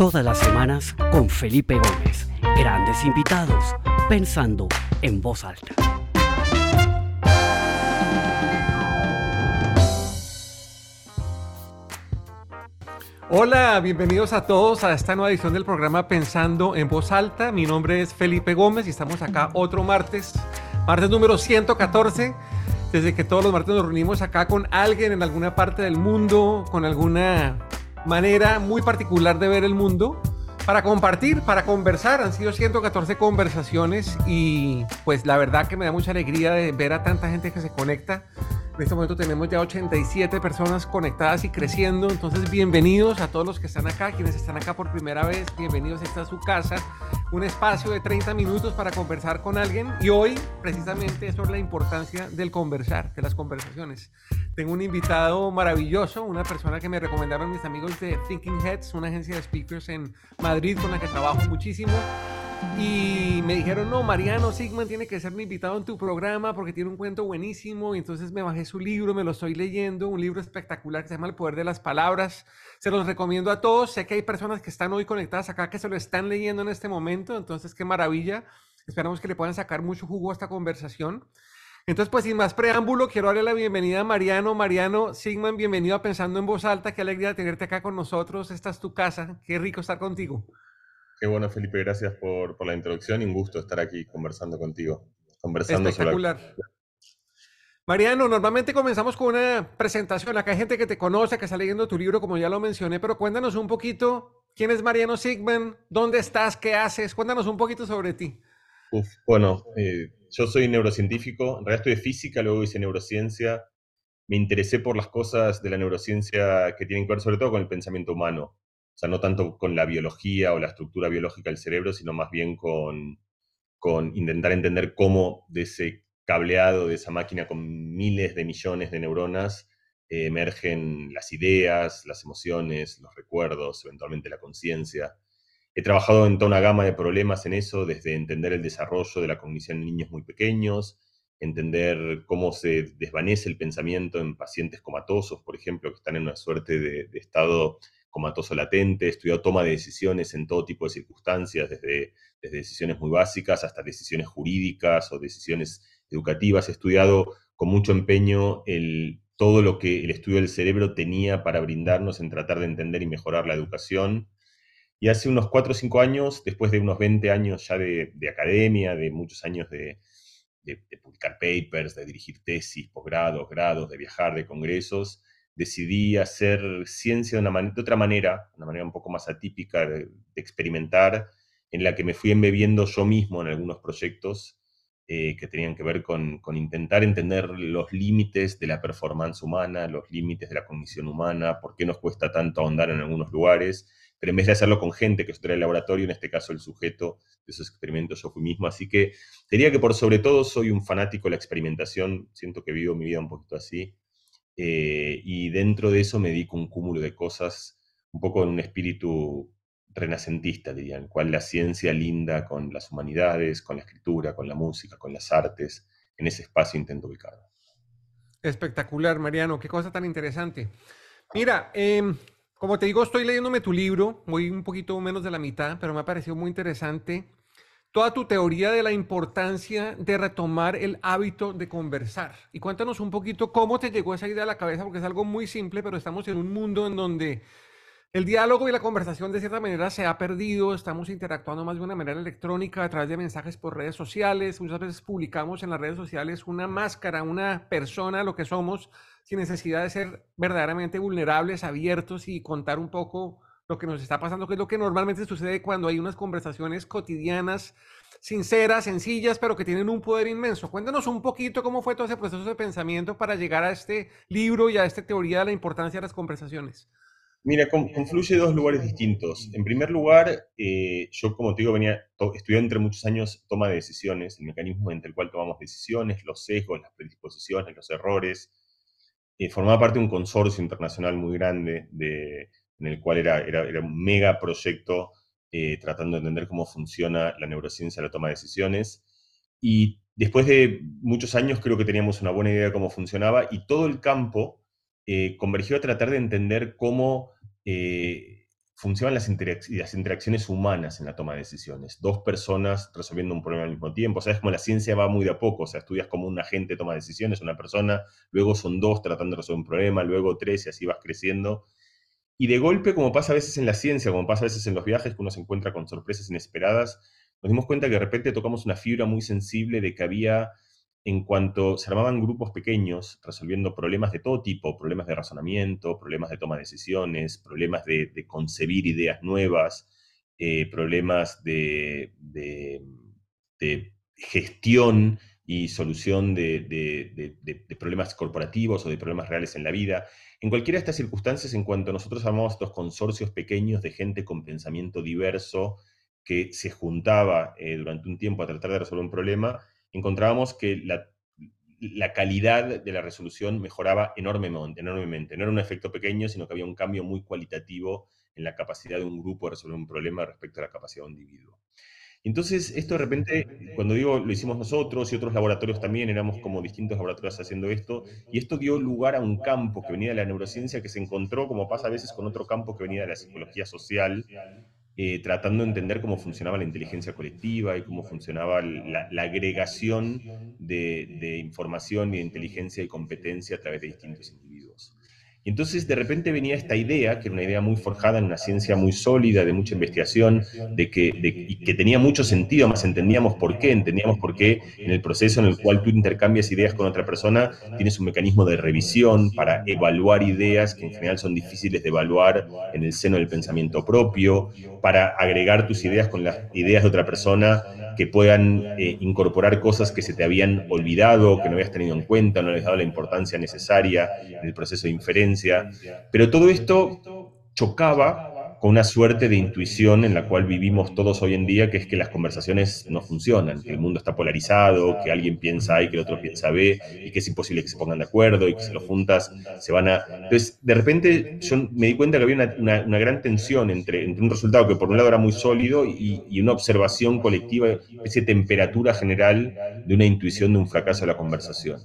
Todas las semanas con Felipe Gómez. Grandes invitados, pensando en voz alta. Hola, bienvenidos a todos a esta nueva edición del programa Pensando en Voz Alta. Mi nombre es Felipe Gómez y estamos acá otro martes, martes número 114, desde que todos los martes nos reunimos acá con alguien en alguna parte del mundo, con alguna manera muy particular de ver el mundo, para compartir, para conversar. Han sido 114 conversaciones y pues la verdad que me da mucha alegría de ver a tanta gente que se conecta en este momento tenemos ya 87 personas conectadas y creciendo. Entonces, bienvenidos a todos los que están acá, quienes están acá por primera vez. Bienvenidos. Esta es su casa. Un espacio de 30 minutos para conversar con alguien. Y hoy, precisamente, eso es la importancia del conversar, de las conversaciones. Tengo un invitado maravilloso, una persona que me recomendaron mis amigos de Thinking Heads, una agencia de speakers en Madrid con la que trabajo muchísimo. Y me dijeron, no, Mariano Sigman tiene que ser mi invitado en tu programa porque tiene un cuento buenísimo. Y entonces me bajé su libro, me lo estoy leyendo, un libro espectacular que se llama El Poder de las Palabras. Se los recomiendo a todos. Sé que hay personas que están hoy conectadas acá que se lo están leyendo en este momento. Entonces, qué maravilla. Esperamos que le puedan sacar mucho jugo a esta conversación. Entonces, pues sin más preámbulo, quiero darle la bienvenida a Mariano. Mariano Sigman, bienvenido a Pensando en Voz Alta. Qué alegría tenerte acá con nosotros. Esta es tu casa. Qué rico estar contigo. Qué bueno, Felipe, gracias por, por, la introducción y un gusto estar aquí conversando contigo. Conversando Espectacular. Mariano, normalmente comenzamos con una presentación. Acá hay gente que te conoce, que está leyendo tu libro, como ya lo mencioné, pero cuéntanos un poquito quién es Mariano Sigman, dónde estás, qué haces. Cuéntanos un poquito sobre ti. Uf, bueno, eh, yo soy neurocientífico, en realidad estoy de física, luego hice neurociencia. Me interesé por las cosas de la neurociencia que tienen que ver sobre todo con el pensamiento humano. O sea, no tanto con la biología o la estructura biológica del cerebro, sino más bien con, con intentar entender cómo de ese cableado, de esa máquina con miles de millones de neuronas, eh, emergen las ideas, las emociones, los recuerdos, eventualmente la conciencia. He trabajado en toda una gama de problemas en eso, desde entender el desarrollo de la cognición en niños muy pequeños, entender cómo se desvanece el pensamiento en pacientes comatosos, por ejemplo, que están en una suerte de, de estado comatoso latente, he estudiado toma de decisiones en todo tipo de circunstancias, desde, desde decisiones muy básicas hasta decisiones jurídicas o decisiones educativas. He estudiado con mucho empeño el, todo lo que el estudio del cerebro tenía para brindarnos en tratar de entender y mejorar la educación. Y hace unos 4 o 5 años, después de unos 20 años ya de, de academia, de muchos años de, de, de, publicar papers, de dirigir tesis, posgrados, grados, de viajar, de congresos, decidí hacer ciencia de, una de otra manera, una manera un poco más atípica de, experimentar, en la que me fui embebiendo yo mismo en algunos proyectos eh, que tenían que ver con, intentar entender los límites de la performance humana, los límites de la cognición humana, por qué nos cuesta tanto ahondar en algunos lugares, pero en vez de hacerlo con gente que estudia el laboratorio, en este caso el sujeto de esos experimentos yo fui mismo, así que diría que por sobre todo soy un fanático de la experimentación, siento que vivo mi vida un poquito así, eh, y dentro de eso me dedico un cúmulo de cosas, un poco en un espíritu renacentista, diría, en el cual la ciencia linda con las humanidades, con la escritura, con la música, con las artes, en ese espacio intento ubicarme. Espectacular, Mariano, qué cosa tan interesante. Mira, eh, como te digo, estoy leyéndome tu libro, voy un poquito menos de la mitad, pero me ha parecido muy interesante toda tu teoría de la importancia de retomar el hábito de conversar. Y cuéntanos un poquito cómo te llegó esa idea a la cabeza, porque es algo muy simple, pero estamos en un mundo en donde el diálogo y la conversación de cierta manera se ha perdido, estamos interactuando más de una manera electrónica a través de mensajes por redes sociales, muchas veces publicamos en las redes sociales una máscara, una persona, lo que somos, sin necesidad de ser verdaderamente vulnerables, abiertos y contar un poco lo que nos está pasando, que es lo que normalmente sucede cuando hay unas conversaciones cotidianas, sinceras, sencillas, pero que tienen un poder inmenso. Cuéntanos un poquito cómo fue todo ese proceso de pensamiento para llegar a este libro y a esta teoría de la importancia de las conversaciones. Mira, confluye dos lugares distintos. En primer lugar, eh, yo como te digo, venía, estudié entre muchos años toma de decisiones, el mecanismo entre el cual tomamos decisiones, los sesgos, las predisposiciones, los errores. Eh, formaba parte de un consorcio internacional muy grande de, en el cual era, era, era un mega proyecto eh, tratando de entender cómo funciona la neurociencia la toma de decisiones. Y después de muchos años creo que teníamos una buena idea de cómo funcionaba y todo el campo eh, convergió a tratar de entender cómo eh, funcionan las, las, interacciones humanas en la toma de decisiones. Dos personas resolviendo un problema al mismo tiempo. O sea, es como la ciencia va muy de a poco. O sea, estudias como un agente toma decisiones, una persona, luego son dos tratando de resolver un problema, luego tres y así vas creciendo. Y de golpe, como pasa a veces en la ciencia, como pasa a veces en los viajes, que uno se encuentra con sorpresas inesperadas, nos dimos cuenta que de repente tocamos una fibra muy sensible de que había en cuanto se armaban grupos pequeños resolviendo problemas de todo tipo, problemas de razonamiento, problemas de toma de decisiones, problemas de, concebir ideas nuevas, eh, problemas de, gestión y solución de, problemas corporativos o de problemas reales en la vida. En cualquiera de estas circunstancias, en cuanto nosotros armamos estos consorcios pequeños de gente con pensamiento diverso que se juntaba eh, durante un tiempo a tratar de resolver un problema, encontrábamos que la, calidad de la resolución mejoraba enormemente, enormemente. No era un efecto pequeño, sino que había un cambio muy cualitativo en la capacidad de un grupo de resolver un problema respecto a la capacidad de un individuo. Entonces, esto de repente, cuando digo lo hicimos nosotros y otros laboratorios también, éramos como distintos laboratorios haciendo esto, y esto dio lugar a un campo que venía de la neurociencia que se encontró, como pasa a veces con otro campo que venía de la psicología social, eh, tratando de entender cómo funcionaba la inteligencia colectiva y cómo funcionaba la, agregación de, información y de inteligencia y competencia a través de distintos individuos. Y entonces de repente venía esta idea, que era una idea muy forjada en una ciencia muy sólida, de mucha investigación, de que, y que tenía mucho sentido, más entendíamos por qué, entendíamos por qué en el proceso en el cual tú intercambias ideas con otra persona, tienes un mecanismo de revisión para evaluar ideas que en general son difíciles de evaluar en el seno del pensamiento propio, para agregar tus ideas con las ideas de otra persona que puedan eh, incorporar cosas que se te habían olvidado, que no habías tenido en cuenta, no habías dado la importancia necesaria en el proceso de inferencia. Pero todo esto chocaba con una suerte de intuición en la cual vivimos todos hoy en día, que es que las conversaciones no funcionan, que el mundo está polarizado, que alguien piensa A y que el otro piensa B, y que es imposible que se pongan de acuerdo y que si lo juntas se van a... Entonces, de repente yo me di cuenta que había una, una, gran tensión entre, entre, un resultado que por un lado era muy sólido y, y una observación colectiva, esa temperatura general de una intuición de un fracaso de la conversación.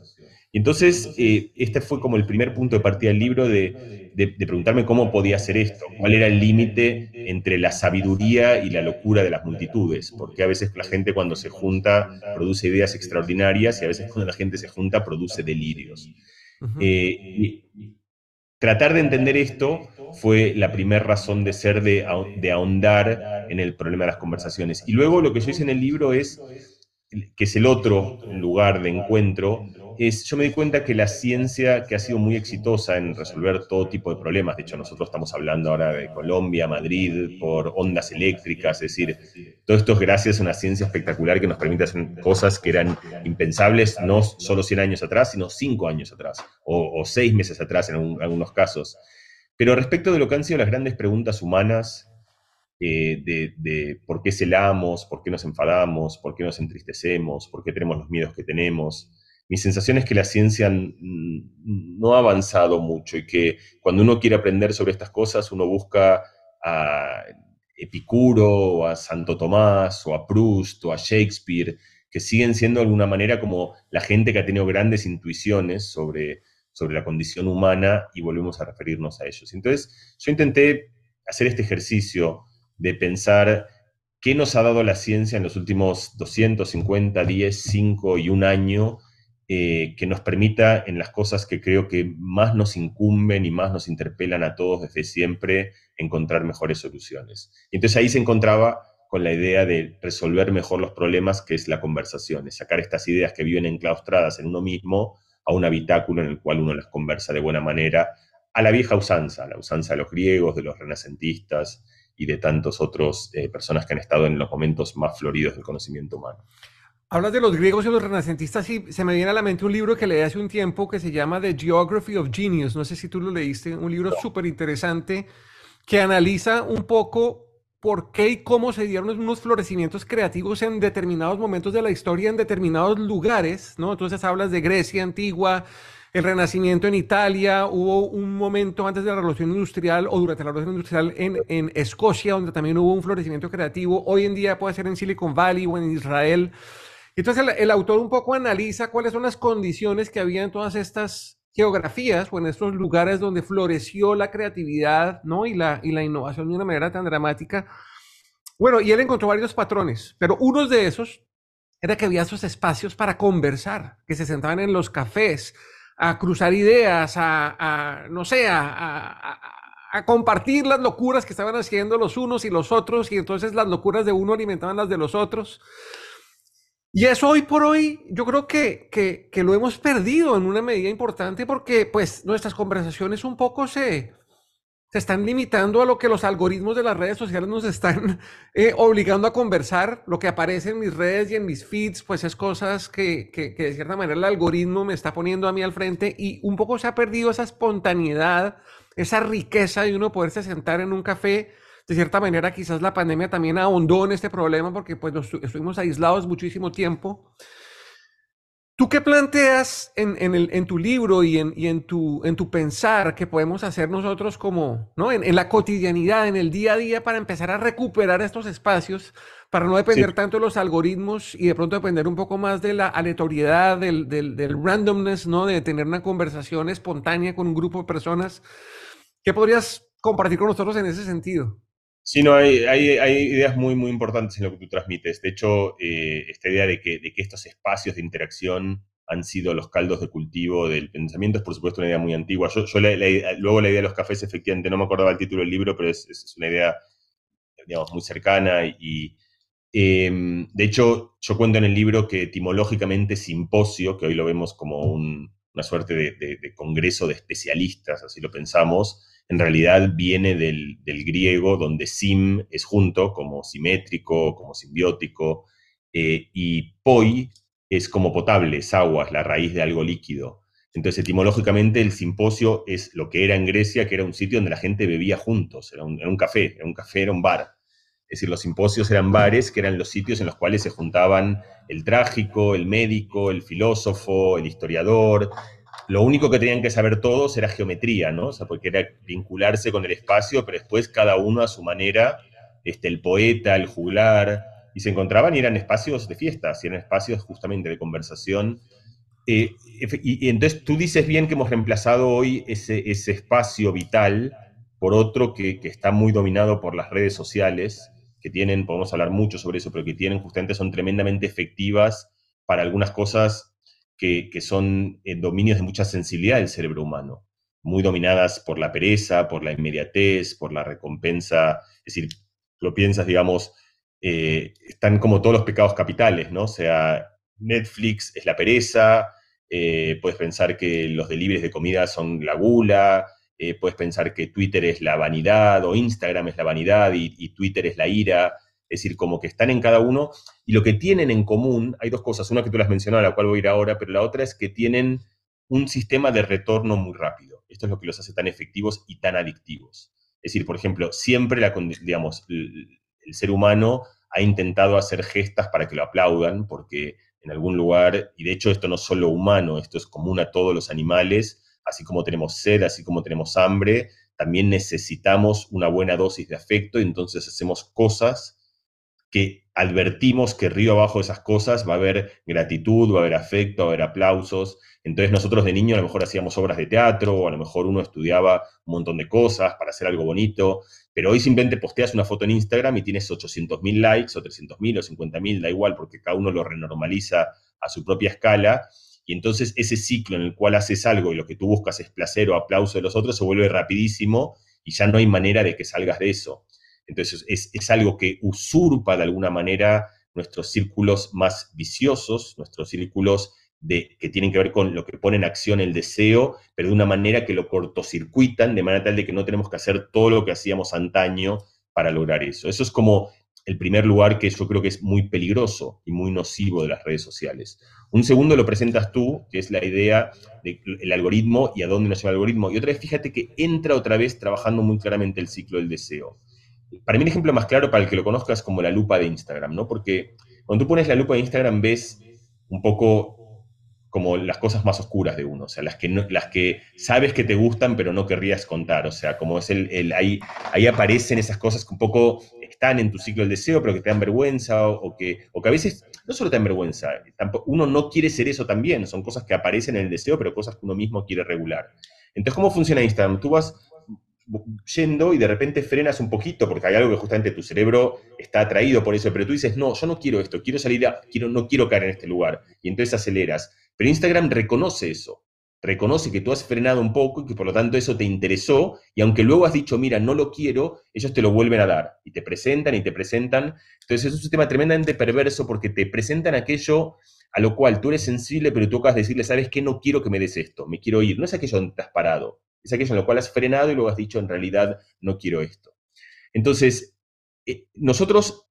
Y entonces, eh, este fue como el primer punto de partida del libro de, de, preguntarme cómo podía hacer esto, cuál era el límite entre la sabiduría y la locura de las multitudes, porque a veces la gente cuando se junta produce ideas extraordinarias y a veces cuando la gente se junta produce delirios. Eh, y tratar de entender esto fue la primera razón de ser de, de ahondar en el problema de las conversaciones. Y luego lo que yo hice en el libro es, que es el otro lugar de encuentro, yo me di cuenta que la ciencia, que ha sido muy exitosa en resolver todo tipo de problemas, de hecho nosotros estamos hablando ahora de Colombia, Madrid, por ondas eléctricas, es decir, todo esto es gracias a una ciencia espectacular que nos permite hacer cosas que eran impensables no solo 100 años atrás, sino 5 años atrás, o, 6 meses atrás en, algunos casos. Pero respecto de lo que han sido las grandes preguntas humanas, eh, de, de, por qué celamos, por qué nos enfadamos, por qué nos entristecemos, por qué tenemos los miedos que tenemos, mi sensación es que la ciencia no ha avanzado mucho y que cuando uno quiere aprender sobre estas cosas, uno busca a Epicuro a Santo Tomás o a Proust o a Shakespeare, que siguen siendo de alguna manera como la gente que ha tenido grandes intuiciones sobre, sobre la condición humana y volvemos a referirnos a ellos. Entonces, yo intenté hacer este ejercicio de pensar qué nos ha dado la ciencia en los últimos 250, 10, 5 y un año eh, que nos permita en las cosas que creo que más nos incumben y más nos interpelan a todos desde siempre, encontrar mejores soluciones. Y entonces ahí se encontraba con la idea de resolver mejor los problemas, que es la conversación, es sacar estas ideas que viven enclaustradas en uno mismo a un habitáculo en el cual uno las conversa de buena manera, a la vieja usanza, la usanza de los griegos, de los renacentistas y de tantos otros eh, personas que han estado en los momentos más floridos del conocimiento humano. Hablas de los griegos y los renacentistas y se me viene a la mente un libro que leí hace un tiempo que se llama The Geography of Genius. No sé si tú lo leíste, un libro súper interesante que analiza un poco por qué y cómo se dieron unos florecimientos creativos en determinados momentos de la historia, en determinados lugares, ¿no? Entonces hablas de Grecia antigua, el Renacimiento en Italia, hubo un momento antes de la Revolución Industrial o durante la Revolución Industrial en, en Escocia, donde también hubo un florecimiento creativo. Hoy en día puede ser en Silicon Valley o en Israel. Entonces el, autor un poco analiza cuáles son las condiciones que había en todas estas geografías o en estos lugares donde floreció la creatividad ¿no? y, la, y la innovación de una manera tan dramática. Bueno, y él encontró varios patrones, pero uno de esos era que había esos espacios para conversar, que se sentaban en los cafés, a cruzar ideas, a, no sé, a, a, compartir las locuras que estaban haciendo los unos y los otros, y entonces las locuras de uno alimentaban las de los otros. Y eso hoy por hoy yo creo que, que, que lo hemos perdido en una medida importante porque pues nuestras conversaciones un poco se, se están limitando a lo que los algoritmos de las redes sociales nos están eh, obligando a conversar. Lo que aparece en mis redes y en mis feeds, pues es cosas que, que, que, de cierta manera el algoritmo me está poniendo a mí al frente y un poco se ha perdido esa espontaneidad, esa riqueza de uno poderse sentar en un café. De cierta manera, quizás la pandemia también ahondó en este problema porque pues nos estuvimos aislados muchísimo tiempo. ¿Tú qué planteas en, en, el, en tu libro y, en, y en, tu, en tu pensar que podemos hacer nosotros como, ¿no? En, la cotidianidad, en el día a día, para empezar a recuperar estos espacios, para no depender tanto de los algoritmos y de pronto depender un poco más de la aleatoriedad, del, del, del randomness, ¿no? De tener una conversación espontánea con un grupo de personas. ¿Qué podrías compartir con nosotros en ese sentido? Sí, no, hay, hay, hay, ideas muy, muy importantes en lo que tú transmites. De hecho, eh, esta idea de que, de que estos espacios de interacción han sido los caldos de cultivo del pensamiento es, por supuesto, una idea muy antigua. Yo, yo luego la idea de los cafés, efectivamente, no me acordaba el título del libro, pero es, una idea, digamos, muy cercana. Y, eh, de hecho, yo cuento en el libro que etimológicamente simposio, que hoy lo vemos como un, una suerte de congreso de especialistas, así lo pensamos, en realidad viene del, griego, donde sim es junto, como simétrico, como simbiótico, eh, y poi es como potable, es agua, es la raíz de algo líquido. Entonces, etimológicamente, el simposio es lo que era en Grecia, que era un sitio donde la gente bebía juntos, era un, era un café, era un café, era un bar. Es decir, los simposios eran bares, que eran los sitios en los cuales se juntaban el trágico, el médico, el filósofo, el historiador, lo único que tenían que saber todos era geometría, ¿no? O sea, porque era vincularse con el espacio, pero después cada uno a su manera, este, el poeta, el juglar, y se encontraban y eran espacios de fiestas, y eran espacios justamente de conversación. Eh, y, entonces tú dices bien que hemos reemplazado hoy ese, ese espacio vital por otro que, que, está muy dominado por las redes sociales, que tienen, podemos hablar mucho sobre eso, pero que tienen justamente, son tremendamente efectivas para algunas cosas que, son eh, dominios de mucha sensibilidad del cerebro humano, muy dominadas por la pereza, por la inmediatez, por la recompensa. Es decir, lo piensas, digamos, eh, están como todos los pecados capitales, ¿no? O sea, Netflix es la pereza, eh, puedes pensar que los deliveries de comida son la gula, puedes pensar que Twitter es la vanidad o Instagram es la vanidad y Twitter es la ira. Es decir, como que están en cada uno y lo que tienen en común, hay dos cosas, una que tú las mencionado, a la cual voy a ir ahora, pero la otra es que tienen un sistema de retorno muy rápido. Esto es lo que los hace tan efectivos y tan adictivos. Es decir, por ejemplo, siempre la, digamos, el, ser humano ha intentado hacer gestas para que lo aplaudan, porque en algún lugar, y de hecho esto no es solo humano, esto es común a todos los animales, así como tenemos sed, así como tenemos hambre, también necesitamos una buena dosis de afecto y entonces hacemos cosas que advertimos que río abajo de esas cosas va a haber gratitud, va a haber afecto, va a haber aplausos. Entonces nosotros de niño a lo mejor hacíamos obras de teatro o a lo mejor uno estudiaba un montón de cosas para hacer algo bonito, pero hoy simplemente posteas una foto en Instagram y tienes 800.000 likes o 300.000 o 50.000, da igual porque cada uno lo renormaliza a su propia escala. Y entonces ese ciclo en el cual haces algo y lo que tú buscas es placer o aplauso de los otros se vuelve rapidísimo y ya no hay manera de que salgas de eso. Entonces es, algo que usurpa de alguna manera nuestros círculos más viciosos, nuestros círculos de, que tienen que ver con lo que pone en acción el deseo, pero de una manera que lo cortocircuitan, de manera tal de que no tenemos que hacer todo lo que hacíamos antaño para lograr eso. Eso es como el primer lugar que yo creo que es muy peligroso y muy nocivo de las redes sociales. Un segundo lo presentas tú, que es la idea del algoritmo y a dónde nos lleva el algoritmo. Y otra vez, fíjate que entra otra vez trabajando muy claramente el ciclo del deseo para mí el ejemplo más claro para el que lo conozca es como la lupa de Instagram, ¿no? Porque cuando tú pones la lupa de Instagram ves un poco como las cosas más oscuras de uno, o sea, las que, las que sabes que te gustan pero no querrías contar, o sea, como es el, ahí, ahí aparecen esas cosas un poco están en tu ciclo del deseo, pero que te dan vergüenza, o, que, o que a veces no solo te dan vergüenza, uno no quiere ser eso también, son cosas que aparecen en el deseo, pero cosas que uno mismo quiere regular. Entonces, ¿cómo funciona Instagram? Tú vas yendo y de repente frenas un poquito porque hay algo que justamente tu cerebro está atraído por eso, pero tú dices, no, yo no quiero esto, quiero salir, a, quiero, no quiero caer en este lugar. Y entonces aceleras. Pero Instagram reconoce eso, reconoce que tú has frenado un poco y que por lo tanto eso te interesó y aunque luego has dicho, mira, no lo quiero, ellos te lo vuelven a dar y te presentan y te presentan. Entonces es un sistema tremendamente perverso porque te presentan aquello a lo cual tú eres sensible, pero tú acabas de decirle, ¿sabes qué? No quiero que me des esto, me quiero ir. No es aquello donde has parado es aquello en lo cual has frenado y luego has dicho, en realidad no quiero esto. Entonces, eh, nosotros,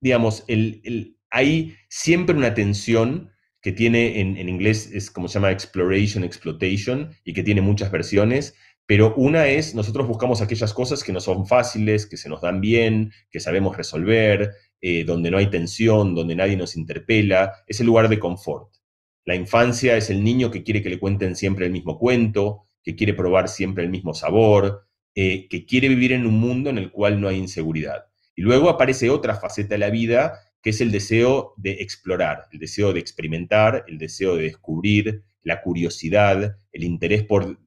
digamos, el, hay siempre una tensión que tiene en, inglés, es como se llama exploration, exploitation, y que tiene muchas versiones, pero una es, nosotros buscamos aquellas cosas que no son fáciles, que se nos dan bien, que sabemos resolver, eh, donde no hay tensión, donde nadie nos interpela, es el lugar de confort. La infancia es el niño que quiere que le cuenten siempre el mismo cuento, que quiere probar siempre el mismo sabor, eh, que quiere vivir en un mundo en el cual no hay inseguridad. Y luego aparece otra faceta de la vida, que es el deseo de explorar, el deseo de experimentar, el deseo de descubrir, la curiosidad, el interés por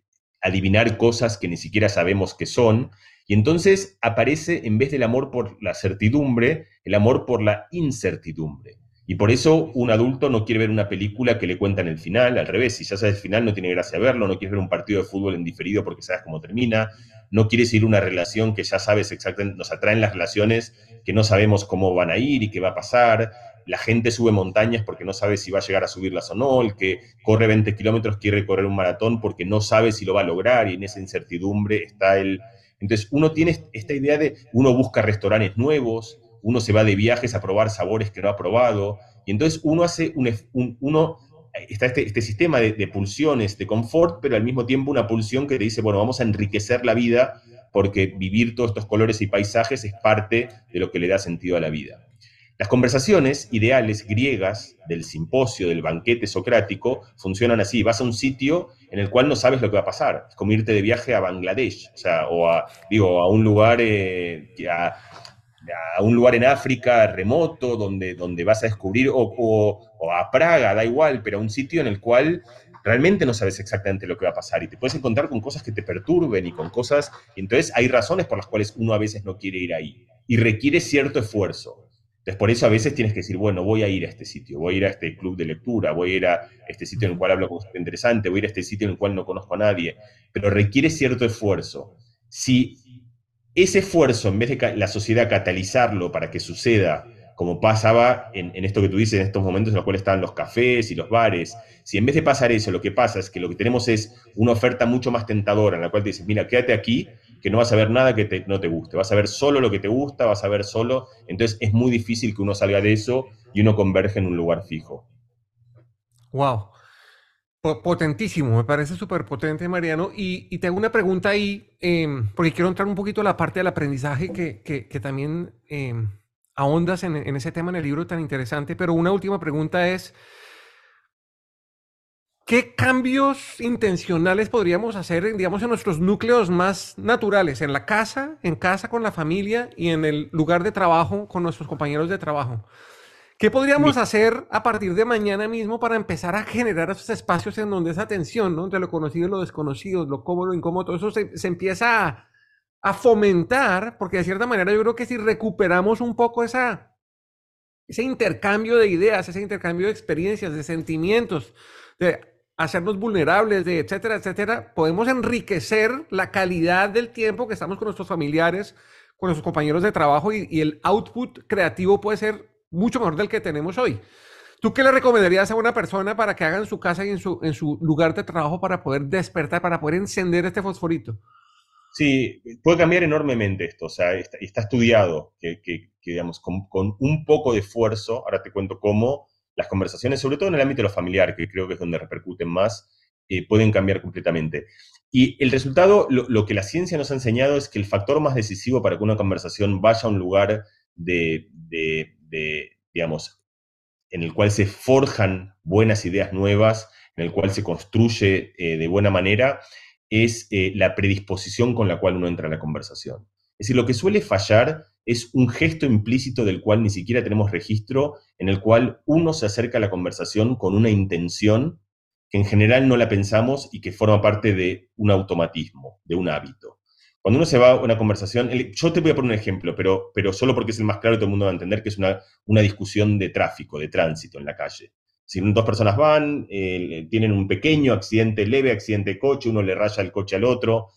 adivinar cosas que ni siquiera sabemos qué son. Y entonces aparece, en vez del amor por la certidumbre, el amor por la incertidumbre. Y por eso un adulto no quiere ver una película que le cuentan el final, al revés, si ya sabes el final no tiene gracia verlo, no quieres ver un partido de fútbol en diferido porque sabes cómo termina, no quieres ir a una relación que ya sabes exactamente, nos atraen las relaciones que no sabemos cómo van a ir y qué va a pasar, la gente sube montañas porque no sabe si va a llegar a subirlas o no, el que corre 20 kilómetros quiere correr un maratón porque no sabe si lo va a lograr y en esa incertidumbre está el... Entonces uno tiene esta idea de, uno busca restaurantes nuevos, uno se va de viajes a probar sabores que no ha probado, y entonces uno hace un, uno, está este, este sistema de, de, pulsiones, de confort, pero al mismo tiempo una pulsión que te dice, bueno, vamos a enriquecer la vida porque vivir todos estos colores y paisajes es parte de lo que le da sentido a la vida. Las conversaciones ideales griegas del simposio, del banquete socrático, funcionan así. Vas a un sitio en el cual no sabes lo que va a pasar. Es como irte de viaje a Bangladesh, o, sea, o a, digo, a un lugar, eh, a un lugar en África remoto donde, donde vas a descubrir, o, a Praga, da igual, pero a un sitio en el cual realmente no sabes exactamente lo que va a pasar y te puedes encontrar con cosas que te perturben y con cosas, y entonces hay razones por las cuales uno a veces no quiere ir ahí y requiere cierto esfuerzo. Entonces, por eso a veces tienes que decir, bueno, voy a ir a este sitio, voy a ir a este club de lectura, voy a ir a este sitio en el cual hablo con gente interesante, voy a ir a este sitio en el cual no conozco a nadie, pero requiere cierto esfuerzo. Si ese esfuerzo, en vez de la sociedad catalizarlo para que suceda, como pasaba en, esto que tú dices, en estos momentos en los cuales estaban los cafés y los bares, si en vez de pasar eso, lo que pasa es que lo que tenemos es una oferta mucho más tentadora, en la cual te dices, mira, quédate aquí, que no vas a ver nada que no te guste, vas a ver solo lo que te gusta, vas a ver solo, entonces es muy difícil que uno salga de eso y uno converge en un lugar fijo. Wow. Potentísimo, me parece súper potente, Mariano. Y, y, te hago una pregunta ahí, em, porque quiero entrar un poquito a la parte del aprendizaje que, también eh, ahondas en, en, ese tema en el libro tan interesante. Pero una última pregunta es, ¿qué cambios intencionales podríamos hacer, digamos, en nuestros núcleos más naturales, en la casa, en casa con la familia y en el lugar de trabajo con nuestros compañeros de trabajo? ¿Qué podríamos hacer a partir de mañana mismo para empezar a generar esos espacios en donde esa tensión, ¿no? entre lo conocido y lo desconocido, lo cómodo, lo incómodo, todo eso se, empieza a, fomentar, porque de cierta manera yo creo que si recuperamos un poco esa, ese intercambio de ideas, ese intercambio de experiencias, de sentimientos, de hacernos vulnerables, de etcétera, etcétera, podemos enriquecer la calidad del tiempo que estamos con nuestros familiares, con nuestros compañeros de trabajo y el output creativo puede ser mucho mejor del que tenemos hoy. ¿Tú qué le recomendarías a una persona para que haga en su casa y en su, en su lugar de trabajo para poder despertar, para poder encender este fosforito? Sí, puede cambiar enormemente esto, o sea, está, estudiado que, que, digamos, con, con, un poco de esfuerzo, ahora te cuento cómo, las conversaciones, sobre todo en el ámbito de lo familiar, que creo que es donde repercuten más, eh, pueden cambiar completamente. Y el resultado, lo, lo, que la ciencia nos ha enseñado es que el factor más decisivo para que una conversación vaya a un lugar de, de digamos, en el cual se forjan buenas ideas nuevas, en el cual se construye eh, de buena manera, es eh, la predisposición con la cual uno entra en la conversación. Es decir, lo que suele fallar es un gesto implícito del cual ni siquiera tenemos registro, en el cual uno se acerca a la conversación con una intención que en general no la pensamos y que forma parte de un automatismo, de un hábito. Cuando uno se va a una conversación, yo te voy a poner un ejemplo, pero, pero solo porque es el más claro y todo el mundo va a entender que es una, una discusión de tráfico, de tránsito en la calle. Si dos personas van, eh, tienen un pequeño accidente, leve accidente de coche, uno le raya el coche al otro.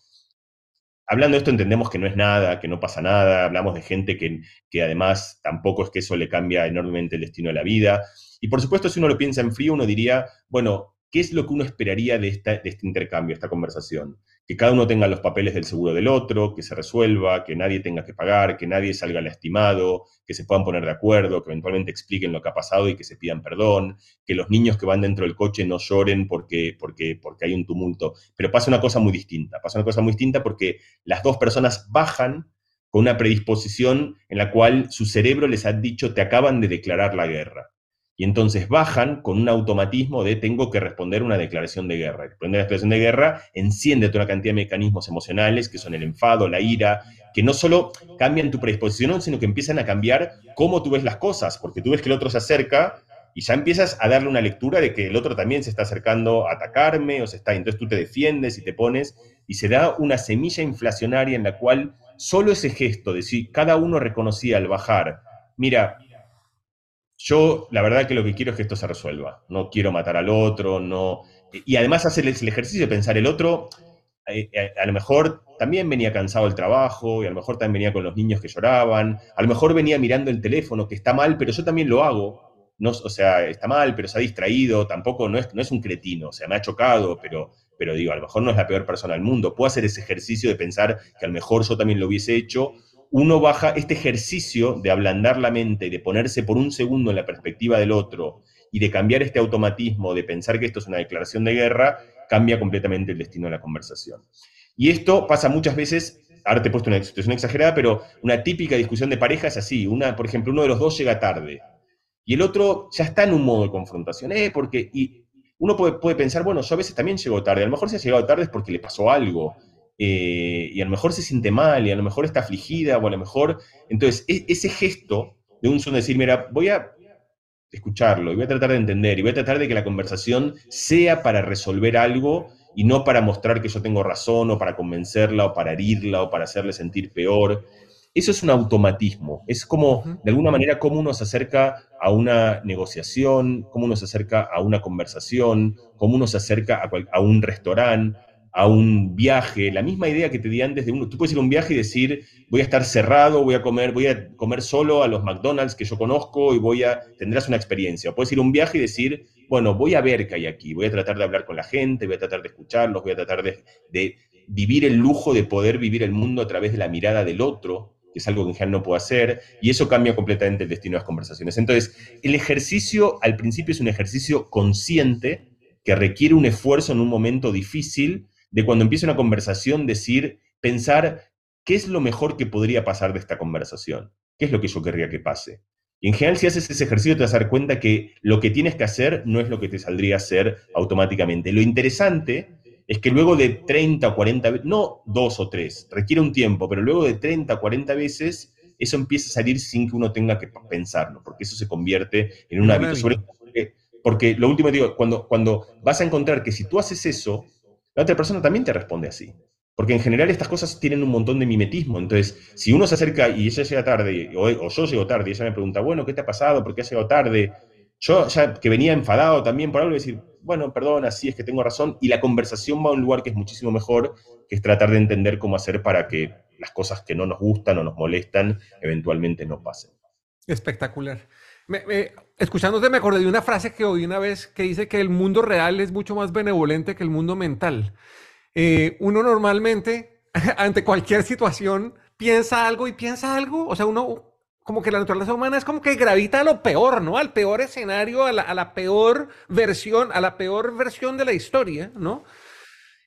Hablando de esto entendemos que no es nada, que no pasa nada, hablamos de gente que, que además tampoco es que eso le cambia enormemente el destino de la vida. Y por supuesto, si uno lo piensa en frío, uno diría, bueno, ¿qué es lo que uno esperaría de, esta, de este intercambio, esta conversación? Que cada uno tenga los papeles del seguro del otro, que se resuelva, que nadie tenga que pagar, que nadie salga lastimado, que se puedan poner de acuerdo, que eventualmente expliquen lo que ha pasado y que se pidan perdón, que los niños que van dentro del coche no lloren porque, porque, porque hay un tumulto. Pero pasa una cosa muy distinta, pasa una cosa muy distinta porque las dos personas bajan con una predisposición en la cual su cerebro les ha dicho te acaban de declarar la guerra y entonces bajan con un automatismo de tengo que responder una declaración de guerra. Responder una declaración de guerra enciende toda una cantidad de mecanismos emocionales que son el enfado, la ira, que no solo cambian tu predisposición, sino que empiezan a cambiar cómo tú ves las cosas, porque tú ves que el otro se acerca y ya empiezas a darle una lectura de que el otro también se está acercando a atacarme o se está, entonces tú te defiendes y te pones y se da una semilla inflacionaria en la cual solo ese gesto de si cada uno reconocía al bajar, mira, yo, la verdad que lo que quiero es que esto se resuelva. No quiero matar al otro, no... Y además hacer el ejercicio de pensar el otro, eh, eh, a, lo mejor también venía cansado del trabajo, y a lo mejor también venía con los niños que lloraban, a lo mejor venía mirando el teléfono, que está mal, pero yo también lo hago. No, o sea, está mal, pero se ha distraído, tampoco no es, no es un cretino, o sea, me ha chocado, pero, pero digo, a lo mejor no es la peor persona del mundo. Puedo hacer ese ejercicio de pensar que a lo mejor yo también lo hubiese hecho, uno baja este ejercicio de ablandar la mente, de ponerse por un segundo en la perspectiva del otro y de cambiar este automatismo de pensar que esto es una declaración de guerra, cambia completamente el destino de la conversación. Y esto pasa muchas veces, ahora te he puesto una situación exagerada, pero una típica discusión de pareja es así, una, por ejemplo, uno de los dos llega tarde y el otro ya está en un modo de confrontación, ¿eh? porque y uno puede, puede pensar, bueno, yo a veces también llego tarde, a lo mejor si ha llegado tarde es porque le pasó algo, eh, y a lo mejor se siente mal, y a lo mejor está afligida, o a lo mejor... Entonces, e, ese gesto de un son decir, mira, voy a escucharlo, y voy a tratar de entender, y voy a tratar de que la conversación sea para resolver algo y no para mostrar que yo tengo razón, o para convencerla, o para herirla, o para hacerle sentir peor. Eso es un automatismo, es como, de alguna manera, cómo uno se acerca a una negociación, cómo uno se acerca a una conversación, cómo uno se acerca a, a un restaurante, a un viaje, la misma idea que te di antes de uno, tú puedes ir a un viaje y decir, voy a estar cerrado, voy a comer, voy a comer solo a los McDonald's que yo conozco y voy a, tendrás una experiencia. O puedes ir a un viaje y decir, bueno, voy a ver qué hay aquí, voy a tratar de hablar con la gente, voy a tratar de escucharlos, voy a tratar de, de vivir el lujo de poder vivir el mundo a través de la mirada del otro, que es algo que en general no puedo hacer, y eso cambia completamente el destino de las conversaciones. Entonces, el ejercicio al principio es un ejercicio consciente que requiere un esfuerzo en un momento difícil, de cuando empieza una conversación decir, pensar qué es lo mejor que podría pasar de esta conversación, qué es lo que yo querría que pase. Y en general, si haces ese ejercicio, te vas a dar cuenta que lo que tienes que hacer no es lo que te saldría a hacer automáticamente. Lo interesante es que luego de 30 o 40 veces, no dos o tres, requiere un tiempo, pero luego de 30 o 40 veces, eso empieza a salir sin que uno tenga que pensarlo, porque eso se convierte en un hábito. porque, porque, lo último que digo, cuando, cuando vas a encontrar que si tú haces eso, la otra persona también te responde así. Porque en general estas cosas tienen un montón de mimetismo. Entonces, si uno se acerca y ella llega tarde, o, yo llego tarde, y ella me pregunta, bueno, ¿qué te ha pasado? ¿Por qué has llegado tarde? Yo ya que venía enfadado también por algo, decir, bueno, perdón, así es que tengo razón. Y la conversación va a un lugar que es muchísimo mejor, que es tratar de entender cómo hacer para que las cosas que no nos gustan o nos molestan eventualmente no pasen. Espectacular. Me, escuchándote me acordé de una frase que oí una vez que dice que el mundo real es mucho más benevolente que el mundo mental. Eh, uno normalmente, ante cualquier situación, piensa algo y piensa algo. O sea, uno, como que la naturaleza humana es como que gravita a lo peor, ¿no? Al peor escenario, a la, a la peor versión, a la peor versión de la historia, ¿no?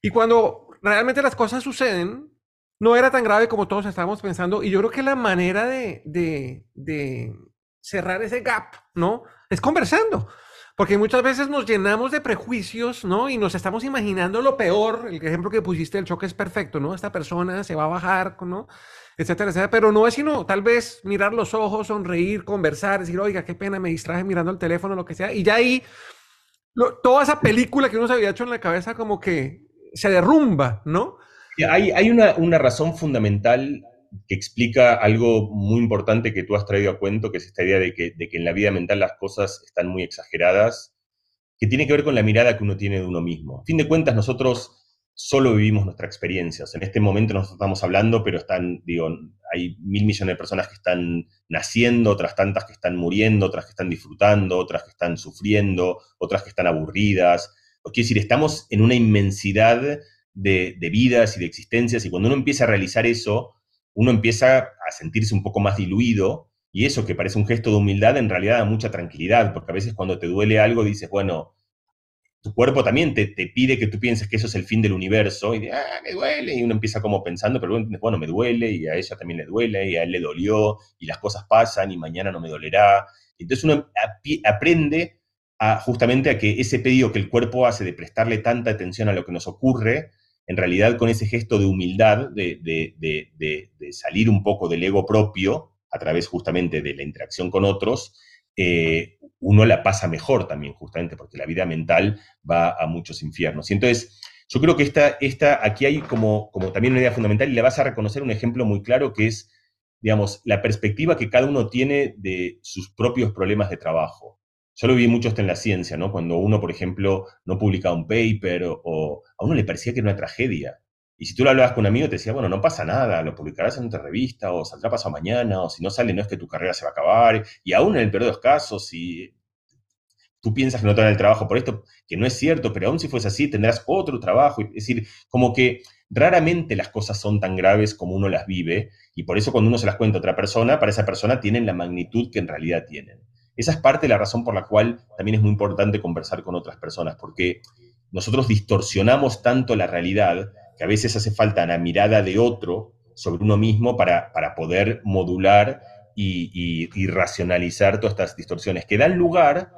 Y cuando realmente las cosas suceden, no era tan grave como todos estábamos pensando. Y yo creo que la manera de, de, de cerrar ese gap, ¿no? Es conversando. Porque muchas veces nos llenamos de prejuicios, ¿no? Y nos estamos imaginando lo peor. El ejemplo que pusiste del choque es perfecto, ¿no? Esta persona se va a bajar, ¿no? Etcétera, etcétera. Pero no es sino tal vez mirar los ojos, sonreír, conversar, decir, oiga, qué pena, me distraje mirando el teléfono, lo que sea. Y ya ahí, toda esa película que uno se había hecho en la cabeza como que se derrumba, ¿no? Hay, hay una, una razón fundamental que explica algo muy importante que tú has traído a cuento, que es esta idea de que, de que en la vida mental las cosas están muy exageradas, que tiene que ver con la mirada que uno tiene de uno mismo. A fin de cuentas, nosotros solo vivimos nuestra experiencia. en este momento nos estamos hablando, pero están, digo, hay mil millones de personas que están naciendo, otras tantas que están muriendo, otras que están disfrutando, otras que están sufriendo, otras que están aburridas. O decir, estamos en una inmensidad de, de vidas y de existencias, y cuando uno empieza a realizar eso, uno empieza a sentirse un poco más diluido y eso que parece un gesto de humildad en realidad da mucha tranquilidad, porque a veces cuando te duele algo dices, bueno, tu cuerpo también te, pide que tú pienses que eso es el fin del universo y de, ah, me duele, y uno empieza como pensando, pero bueno, me duele y a ella también le duele y a él le dolió y las cosas pasan y mañana no me dolerá. Entonces uno aprende justamente a que ese pedido que el cuerpo hace de prestarle tanta atención a lo que nos ocurre, en realidad con ese gesto de humildad, de, salir un poco del ego propio, a través justamente de la interacción con otros, eh, uno la pasa mejor también, justamente porque la vida mental va a muchos infiernos. Y entonces, yo creo que esta, esta, aquí hay como, como también una idea fundamental y le vas a reconocer un ejemplo muy claro que es, digamos, la perspectiva que cada uno tiene de sus propios problemas de trabajo. Yo lo vi mucho esto en la ciencia, ¿no? Cuando uno, por ejemplo, no publicaba un paper o, a uno le parecía que era una tragedia. Y si tú lo hablabas con un amigo, te decía, bueno, no pasa nada, lo publicarás en otra revista o saldrá pasado mañana, o si no sale, no es que tu carrera se va a acabar. Y aún en el peor de los casos, si tú piensas que no te dan el trabajo por esto, que no es cierto, pero aún si fuese así, tendrás otro trabajo. Es decir, como que raramente las cosas son tan graves como uno las vive, y por eso cuando uno se las cuenta a otra persona, para esa persona tienen la magnitud que en realidad tienen. Esa es parte de la razón por la cual también es muy importante conversar con otras personas, porque nosotros distorsionamos tanto la realidad que a veces hace falta la mirada de otro sobre uno mismo para, para poder modular y, racionalizar todas estas distorsiones que dan lugar,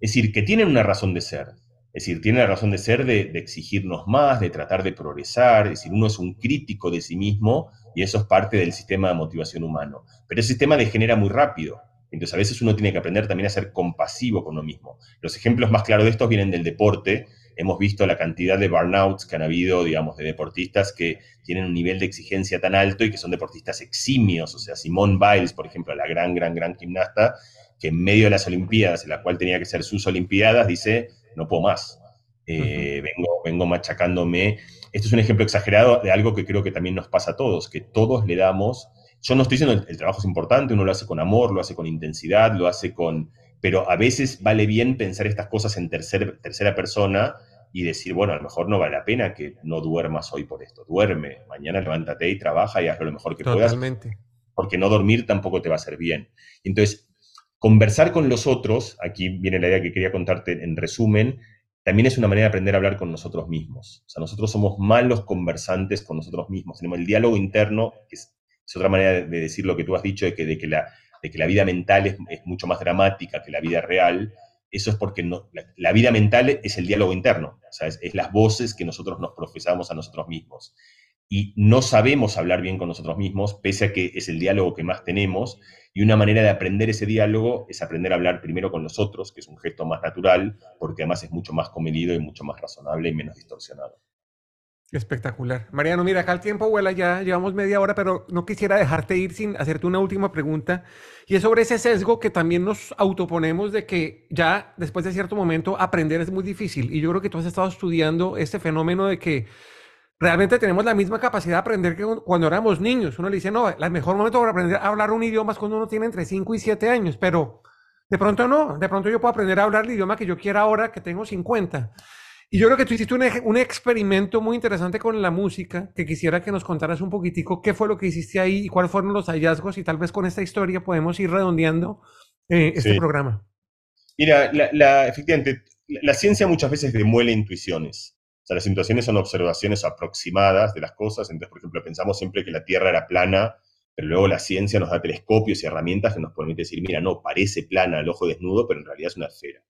es decir, que tienen una razón de ser. Es decir, tienen la razón de ser de, exigirnos más, de tratar de progresar, es decir, uno es un crítico de sí mismo y eso es parte del sistema de motivación humano. Pero ese sistema degenera muy rápido. Entonces, a veces uno tiene que aprender también a ser compasivo con uno mismo. Los ejemplos más claros de estos vienen del deporte. Hemos visto la cantidad de burnouts que han habido, digamos, de deportistas que tienen un nivel de exigencia tan alto y que son deportistas eximios. O sea, Simone Biles, por ejemplo, la gran, gran, gran gimnasta, que en medio de las Olimpiadas, en la cual tenía que ser sus Olimpiadas, dice, no puedo más. Eh, vengo, vengo machacándome. Esto es un ejemplo exagerado de algo que creo que también nos pasa a todos, que todos le damos yo no estoy diciendo el, el trabajo es importante, uno lo hace con amor, lo hace con intensidad, lo hace con... Pero a veces vale bien pensar estas cosas en tercera persona y decir, bueno, a lo mejor no vale la pena que no duermas hoy por esto. Duerme, mañana levántate y trabaja y hazlo lo mejor que Totalmente. puedas. Porque no dormir tampoco te va a hacer bien. Entonces, conversar con los otros, aquí viene la idea que quería contarte en resumen, también es una manera de aprender a hablar con nosotros mismos. O sea, nosotros somos malos conversantes con nosotros mismos. Tenemos el diálogo interno, que es es otra manera de decir lo que tú has dicho, de que, de que, la, de que la vida mental es, mucho más dramática que la vida real. Eso es porque no, la, vida mental es el diálogo interno, es, las voces que nosotros nos profesamos a nosotros mismos. Y no sabemos hablar bien con nosotros mismos, pese a que es el diálogo que más tenemos. Y una manera de aprender ese diálogo es aprender a hablar primero con los otros, que es un gesto más natural, porque además es mucho más comedido y mucho más razonable y menos distorsionado. Espectacular. Mariano, mira, acá el tiempo vuela ya, llevamos media hora, pero no quisiera dejarte ir sin hacerte una última pregunta. Y es sobre ese sesgo que también nos autoponemos de que ya después de cierto momento aprender es muy difícil. Y yo creo que tú has estado estudiando este fenómeno de que realmente tenemos la misma capacidad de aprender que cuando éramos niños. Uno le dice, no, el mejor momento para aprender a hablar un idioma es cuando uno tiene entre 5 y 7 años, pero de pronto no, de pronto yo puedo aprender a hablar el idioma que yo quiera ahora que tengo 50. Y yo creo que tú hiciste un, experimento muy interesante con la música, que quisiera que nos contaras un poquitico qué fue lo que hiciste ahí y cuáles fueron los hallazgos y tal vez con esta historia podemos ir redondeando eh, este programa. Mira, la, efectivamente, la, ciencia muchas veces demuele intuiciones. O sea, las intuiciones son observaciones aproximadas de las cosas. Entonces, por ejemplo, pensamos siempre que la Tierra era plana, pero luego la ciencia nos da telescopios y herramientas que nos permiten decir, mira, no, parece plana al ojo desnudo, pero en realidad es una esfera.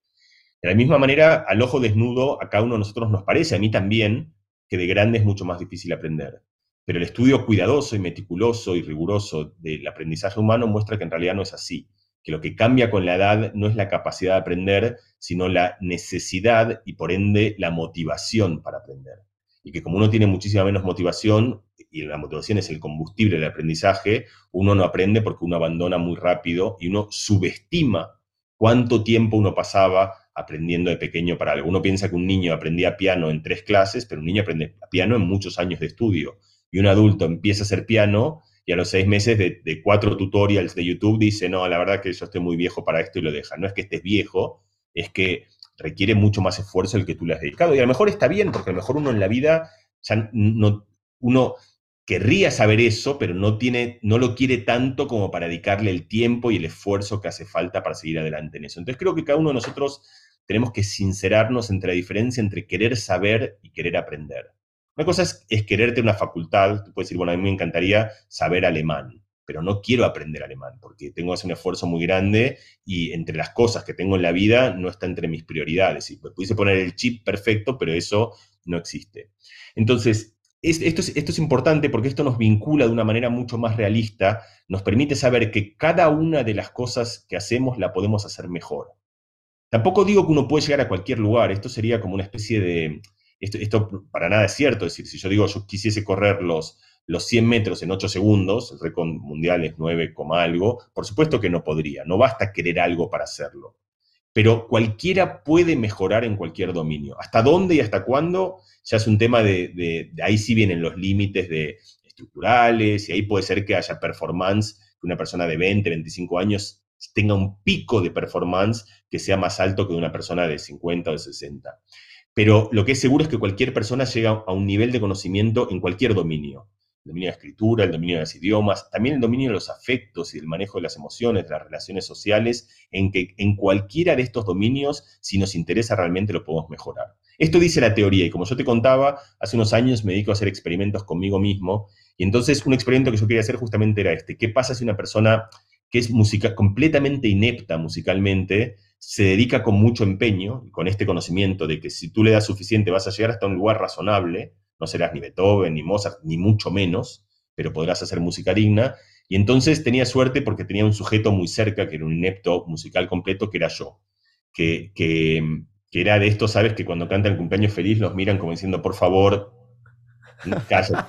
De la misma manera, al ojo desnudo, a cada uno de nosotros nos parece, a mí también, que de grande es mucho más difícil aprender. Pero el estudio cuidadoso y meticuloso y riguroso del aprendizaje humano muestra que en realidad no es así, que lo que cambia con la edad no es la capacidad de aprender, sino la necesidad y por ende la motivación para aprender. Y que como uno tiene muchísima menos motivación, y la motivación es el combustible del aprendizaje, uno no aprende porque uno abandona muy rápido y uno subestima cuánto tiempo uno pasaba aprendiendo de pequeño para algo. Uno piensa que un niño aprendía piano en tres clases, pero un niño aprende piano en muchos años de estudio. Y un adulto empieza a hacer piano y a los seis meses de, cuatro tutorials de YouTube dice, no, la verdad que yo estoy muy viejo para esto y lo deja. No es que estés viejo, es que requiere mucho más esfuerzo el que tú le has dedicado. Y a lo mejor está bien, porque a lo mejor uno en la vida ya no, uno querría saber eso, pero no, tiene, no lo quiere tanto como para dedicarle el tiempo y el esfuerzo que hace falta para seguir adelante en eso. Entonces creo que cada uno de nosotros tenemos que sincerarnos entre la diferencia entre querer saber y querer aprender. Una cosa es, quererte una facultad, tú puedes decir, bueno, a mí me encantaría saber alemán, pero no quiero aprender alemán porque tengo que hacer un esfuerzo muy grande y entre las cosas que tengo en la vida no está entre mis prioridades. Y pudiese poner el chip perfecto, pero eso no existe. Entonces, esto, es, esto es importante porque esto nos vincula de una manera mucho más realista, nos permite saber que cada una de las cosas que hacemos la podemos hacer mejor. Tampoco digo que uno puede llegar a cualquier lugar, esto sería como una especie de... Esto, para nada es cierto, es decir, si yo digo yo quisiese correr los, los 100 metros en 8 segundos, el récord mundial es 9, algo, por supuesto que no podría, no basta querer algo para hacerlo. Pero cualquiera puede mejorar en cualquier dominio. ¿Hasta dónde y hasta cuándo? Ya es un tema de, de, de ahí sí vienen los límites de estructurales y ahí puede ser que haya performance, que una persona de 20, 25 años tenga un pico de performance que sea más alto que de una persona de 50 o de 60. Pero lo que es seguro es que cualquier persona llega a un nivel de conocimiento en cualquier dominio. El dominio de la escritura, el dominio de los idiomas, también el dominio de los afectos y el manejo de las emociones, de las relaciones sociales, en que en cualquiera de estos dominios, si nos interesa realmente, lo podemos mejorar. Esto dice la teoría y como yo te contaba, hace unos años me dedico a hacer experimentos conmigo mismo y entonces un experimento que yo quería hacer justamente era este. ¿Qué pasa si una persona que es música, completamente inepta musicalmente, se dedica con mucho empeño con este conocimiento de que si tú le das suficiente vas a llegar hasta un lugar razonable, no serás ni Beethoven, ni Mozart, ni mucho menos, pero podrás hacer música digna. Y entonces tenía suerte porque tenía un sujeto muy cerca, que era un inepto musical completo, que era yo, que, que, era de estos, ¿sabes? Que cuando cantan cumpleaños feliz los miran como diciendo, por favor, cállate,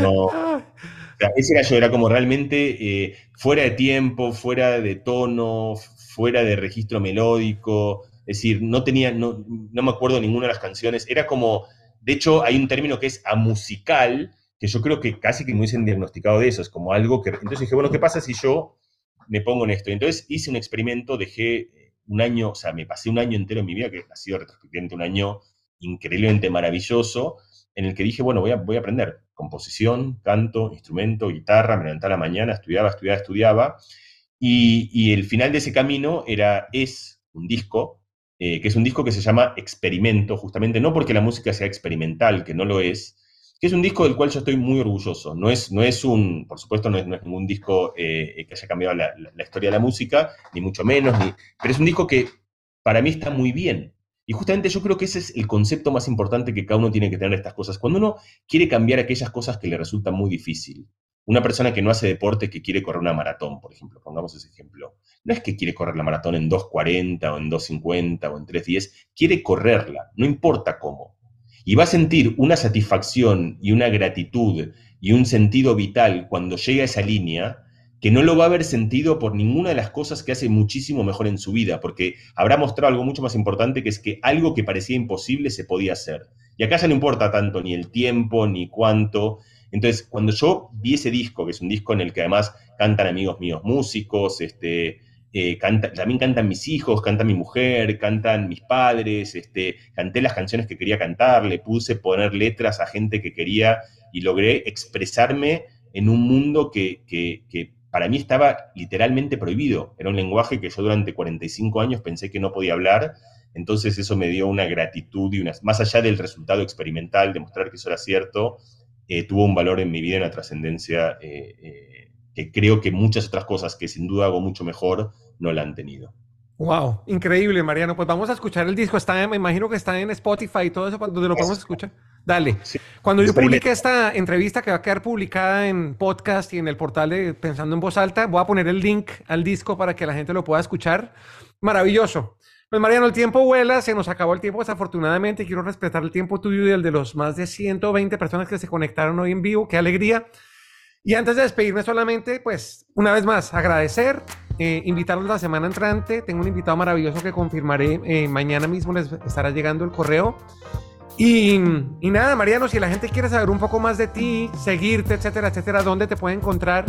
no, ese era yo, era como realmente eh, fuera de tiempo, fuera de tono, fuera de registro melódico, es decir, no tenía, no, no me acuerdo ninguna de las canciones, era como, de hecho hay un término que es amusical, que yo creo que casi que me hubiesen diagnosticado de eso, es como algo que, entonces dije, bueno, ¿qué pasa si yo me pongo en esto? Entonces hice un experimento, dejé eh, un año, o sea, me pasé un año entero en mi vida, que ha sido retrospectivamente un año increíblemente maravilloso, en el que dije, bueno, voy a, voy a aprender composición, canto, instrumento, guitarra, me levantaba la mañana, estudiaba, estudiaba, estudiaba, y, el final de ese camino era, es un disco, eh, que es un disco que se llama Experimento, justamente, no porque la música sea experimental, que no lo es, que es un disco del cual yo estoy muy orgulloso. No es, no es un, por supuesto, no es, ningún disco eh, que haya cambiado la, la, historia de la música, ni mucho menos, ni, pero es un disco que para mí está muy bien. Y justamente yo creo que ese es el concepto más importante que cada uno tiene que tener estas cosas. Cuando uno quiere cambiar aquellas cosas que le resultan muy difícil, una persona que no hace deporte, que quiere correr una maratón, por ejemplo, pongamos ese ejemplo, no es que quiere correr la maratón en 2.40 o en 2.50 o en 3.10, quiere correrla, no importa cómo. Y va a sentir una satisfacción y una gratitud y un sentido vital cuando llega a esa línea que no lo va a haber sentido por ninguna de las cosas que hace muchísimo mejor en su vida, porque habrá mostrado algo mucho más importante, que es que algo que parecía imposible se podía hacer. Y acá ya no importa tanto ni el tiempo, ni cuánto. Entonces, cuando yo vi ese disco, que es un disco en el que además cantan amigos míos músicos, este, eh, también cantan mis hijos, canta mi mujer, cantan mis padres, este, canté las canciones que quería cantar, le puse poner letras a gente que quería y logré expresarme en un mundo que, que, que para mí estaba literalmente prohibido. Era un lenguaje que yo durante 45 años pensé que no podía hablar. Entonces eso me dio una gratitud y una, más allá del resultado experimental, de mostrar que eso era cierto, eh, tuvo un valor en mi vida, una trascendencia eh, eh, que creo que muchas otras cosas que sin duda hago mucho mejor no la han tenido. Wow, increíble, Mariano. Pues vamos a escuchar el disco. Está, me imagino que está en Spotify y todo eso, donde lo podemos escuchar. Dale. Cuando yo publique esta entrevista que va a quedar publicada en podcast y en el portal de Pensando en Voz Alta, voy a poner el link al disco para que la gente lo pueda escuchar. Maravilloso. Pues Mariano, el tiempo vuela, se nos acabó el tiempo desafortunadamente. Quiero respetar el tiempo tuyo y el de los más de 120 personas que se conectaron hoy en vivo. Qué alegría. Y antes de despedirme solamente, pues una vez más, agradecer eh, invitarlos la semana entrante. Tengo un invitado maravilloso que confirmaré eh, mañana mismo. Les estará llegando el correo. Y, y, nada, Mariano, si la gente quiere saber un poco más de ti, seguirte, etcétera, etcétera, ¿dónde te puede encontrar?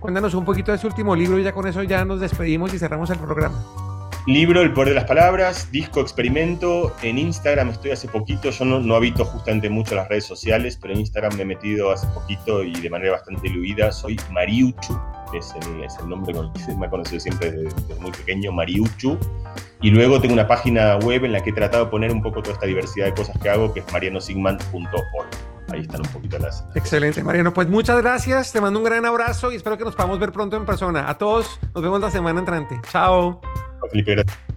Cuéntanos un poquito de su último libro y ya con eso ya nos despedimos y cerramos el programa. Libro El Poder de las Palabras, disco Experimento. En Instagram estoy hace poquito, yo no, no habito justamente mucho las redes sociales, pero en Instagram me he metido hace poquito y de manera bastante diluida. Soy Mariuchu, es el, es el nombre con el que me ha conocido siempre desde, muy pequeño, Mariuchu. Y luego tengo una página web en la que he tratado de poner un poco toda esta diversidad de cosas que hago, que es marianosigman.org. Ahí están un poquito las. Excelente, Mariano. Pues muchas gracias. Te mando un gran abrazo y espero que nos podamos ver pronto en persona. A todos, nos vemos la semana entrante. Chao. Felipe, gracias.